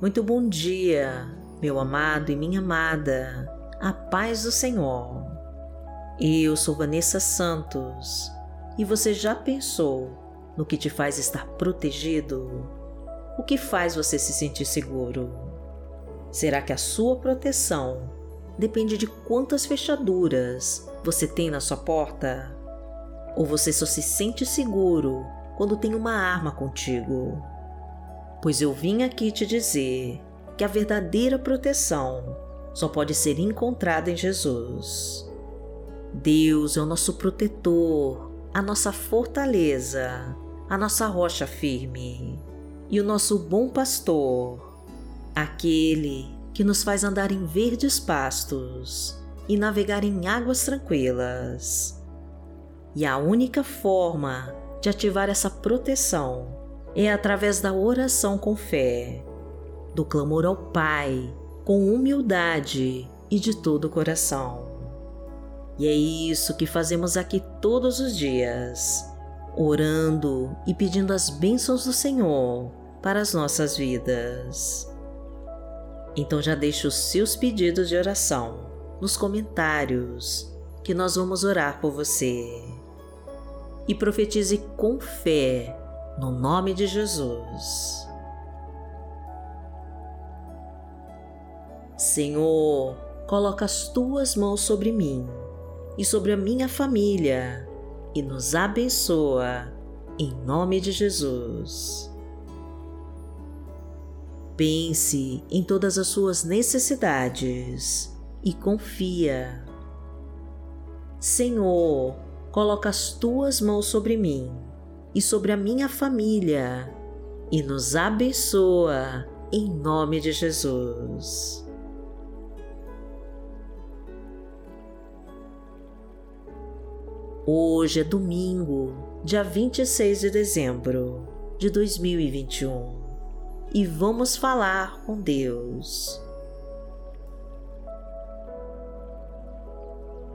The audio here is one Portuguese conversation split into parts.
Muito bom dia, meu amado e minha amada. A paz do Senhor. Eu sou Vanessa Santos e você já pensou no que te faz estar protegido? O que faz você se sentir seguro? Será que a sua proteção depende de quantas fechaduras você tem na sua porta? Ou você só se sente seguro quando tem uma arma contigo? Pois eu vim aqui te dizer que a verdadeira proteção só pode ser encontrada em Jesus. Deus é o nosso protetor, a nossa fortaleza, a nossa rocha firme e o nosso bom pastor, aquele que nos faz andar em verdes pastos e navegar em águas tranquilas. E a única forma de ativar essa proteção é através da oração com fé, do clamor ao Pai com humildade e de todo o coração. E é isso que fazemos aqui todos os dias, orando e pedindo as bênçãos do Senhor para as nossas vidas. Então já deixe os seus pedidos de oração nos comentários que nós vamos orar por você. E profetize com fé no nome de Jesus. Senhor, coloca as tuas mãos sobre mim e sobre a minha família e nos abençoa, em nome de Jesus. Pense em todas as suas necessidades e confia. Senhor, coloca as tuas mãos sobre mim e sobre a minha família e nos abençoa em nome de Jesus. Hoje é domingo, dia 26 de dezembro de 2021 e vamos falar com Deus.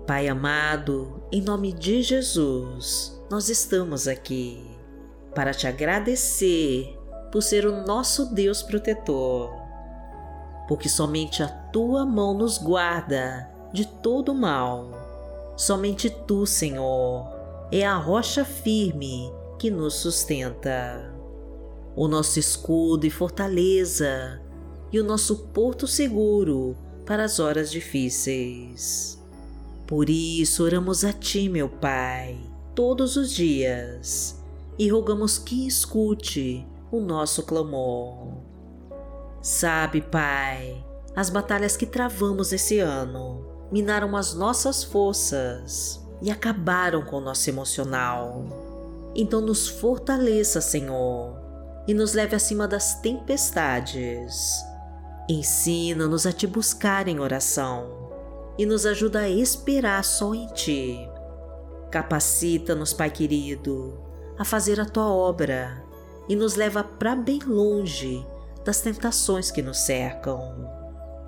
Pai amado, em nome de Jesus, nós estamos aqui para te agradecer por ser o nosso Deus protetor, porque somente a tua mão nos guarda de todo mal. Somente tu, Senhor, é a rocha firme que nos sustenta, o nosso escudo e fortaleza e o nosso porto seguro para as horas difíceis. Por isso oramos a Ti, meu Pai todos os dias e rogamos que escute o nosso clamor. Sabe, Pai, as batalhas que travamos esse ano minaram as nossas forças e acabaram com o nosso emocional. Então nos fortaleça, Senhor, e nos leve acima das tempestades. Ensina-nos a te buscar em oração e nos ajuda a esperar só em Ti Capacita-nos, Pai querido, a fazer a tua obra e nos leva para bem longe das tentações que nos cercam.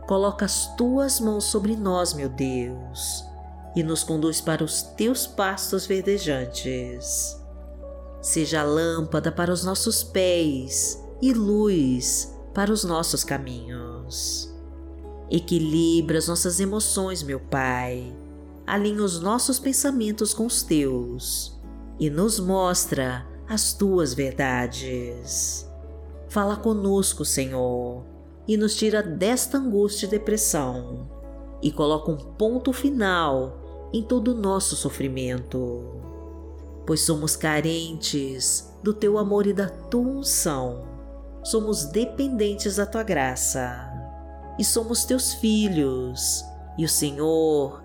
Coloca as tuas mãos sobre nós, meu Deus, e nos conduz para os teus pastos verdejantes. Seja lâmpada para os nossos pés e luz para os nossos caminhos. Equilibra as nossas emoções, meu Pai alinha os nossos pensamentos com os teus e nos mostra as tuas verdades. Fala conosco, Senhor, e nos tira desta angústia e depressão e coloca um ponto final em todo o nosso sofrimento, pois somos carentes do teu amor e da tua unção. Somos dependentes da tua graça e somos teus filhos, e o Senhor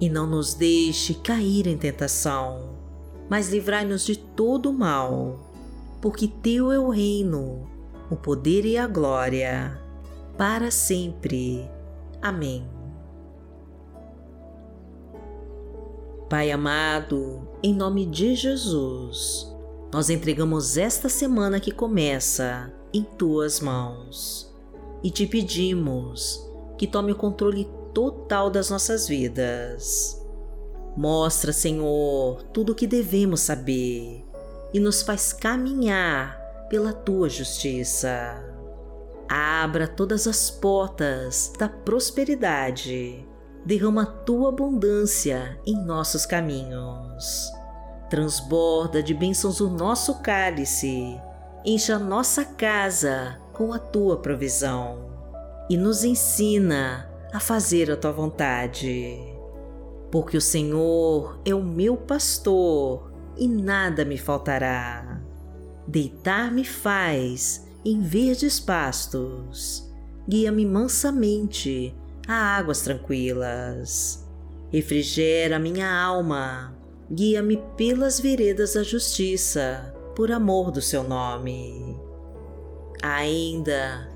e não nos deixe cair em tentação, mas livrai-nos de todo o mal, porque Teu é o reino, o poder e a glória, para sempre. Amém. Pai amado, em nome de Jesus, nós entregamos esta semana que começa em tuas mãos e te pedimos que tome o controle total das nossas vidas. Mostra, Senhor, tudo o que devemos saber e nos faz caminhar pela tua justiça. Abra todas as portas da prosperidade. Derrama a tua abundância em nossos caminhos. Transborda de bênçãos o nosso cálice. Encha nossa casa com a tua provisão. E nos ensina a fazer a tua vontade. Porque o Senhor é o meu pastor e nada me faltará. Deitar-me faz em verdes pastos, guia-me mansamente a águas tranquilas. Refrigera minha alma, guia-me pelas veredas da justiça, por amor do seu nome. Ainda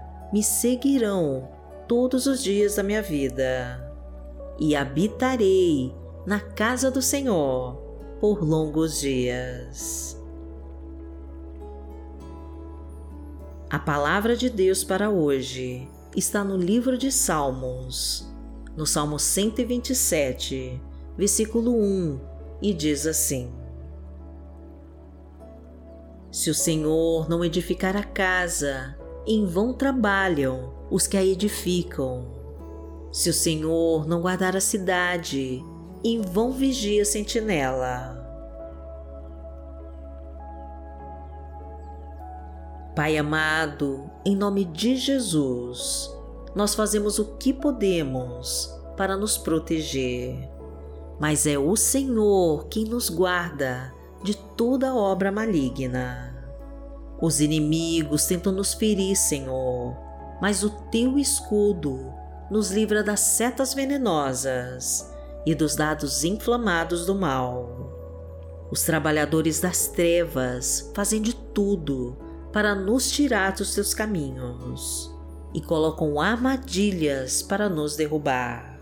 me seguirão todos os dias da minha vida, e habitarei na casa do Senhor por longos dias. A palavra de Deus para hoje está no livro de Salmos, no Salmo 127, versículo 1, e diz assim: Se o Senhor não edificar a casa, em vão trabalham os que a edificam. Se o Senhor não guardar a cidade, em vão vigia a sentinela. Pai amado, em nome de Jesus, nós fazemos o que podemos para nos proteger, mas é o Senhor quem nos guarda de toda obra maligna. Os inimigos tentam nos ferir, Senhor, mas o teu escudo nos livra das setas venenosas e dos dados inflamados do mal. Os trabalhadores das trevas fazem de tudo para nos tirar dos teus caminhos e colocam armadilhas para nos derrubar.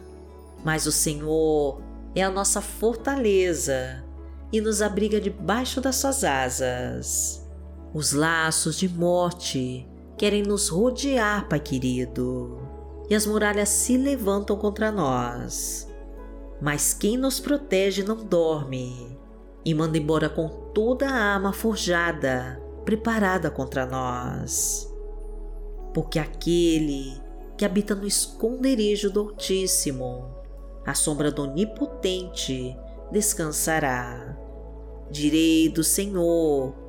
Mas o Senhor é a nossa fortaleza e nos abriga debaixo das suas asas. Os laços de morte querem nos rodear, Pai querido, e as muralhas se levantam contra nós. Mas quem nos protege não dorme e manda embora com toda a arma forjada preparada contra nós. Porque aquele que habita no esconderijo do Altíssimo, à sombra do Onipotente, descansará. Direi do Senhor,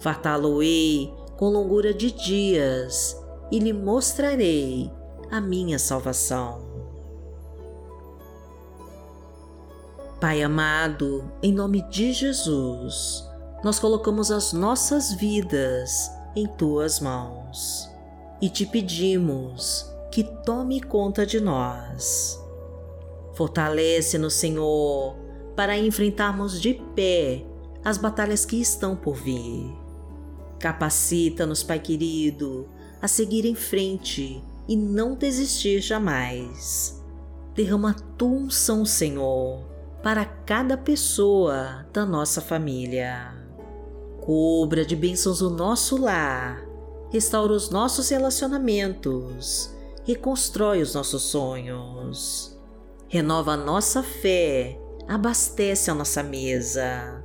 Fartá-lo-ei com longura de dias e lhe mostrarei a minha salvação. Pai amado, em nome de Jesus, nós colocamos as nossas vidas em tuas mãos e te pedimos que tome conta de nós. Fortalece-nos, Senhor, para enfrentarmos de pé as batalhas que estão por vir. Capacita-nos, Pai querido, a seguir em frente e não desistir jamais. Derrama tua unção, Senhor, para cada pessoa da nossa família. Cubra de bênçãos o nosso lar, restaura os nossos relacionamentos, reconstrói os nossos sonhos, renova a nossa fé, abastece a nossa mesa,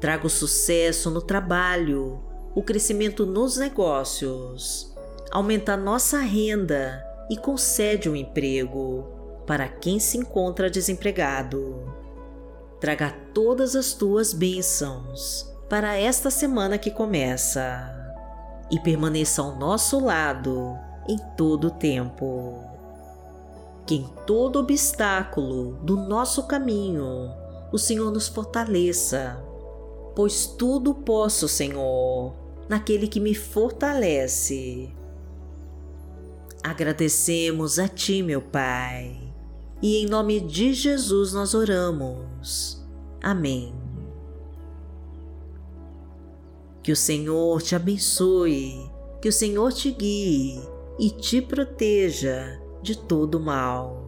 traga o sucesso no trabalho, o crescimento nos negócios, aumenta nossa renda e concede um emprego para quem se encontra desempregado. Traga todas as tuas bênçãos para esta semana que começa e permaneça ao nosso lado em todo o tempo. Que em todo obstáculo do nosso caminho o Senhor nos fortaleça, pois tudo posso, Senhor, naquele que me fortalece. Agradecemos a Ti, meu Pai e em nome de Jesus nós oramos. Amém. Que o Senhor te abençoe, que o Senhor te guie e te proteja de todo mal.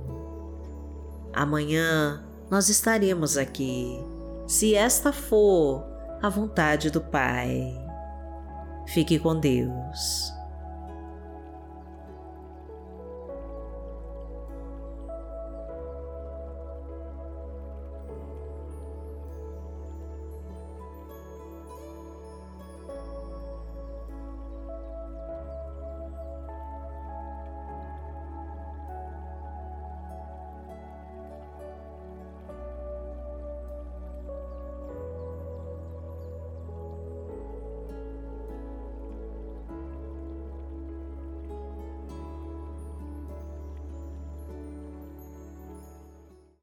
Amanhã nós estaremos aqui, se esta for a vontade do Pai. Fique com Deus.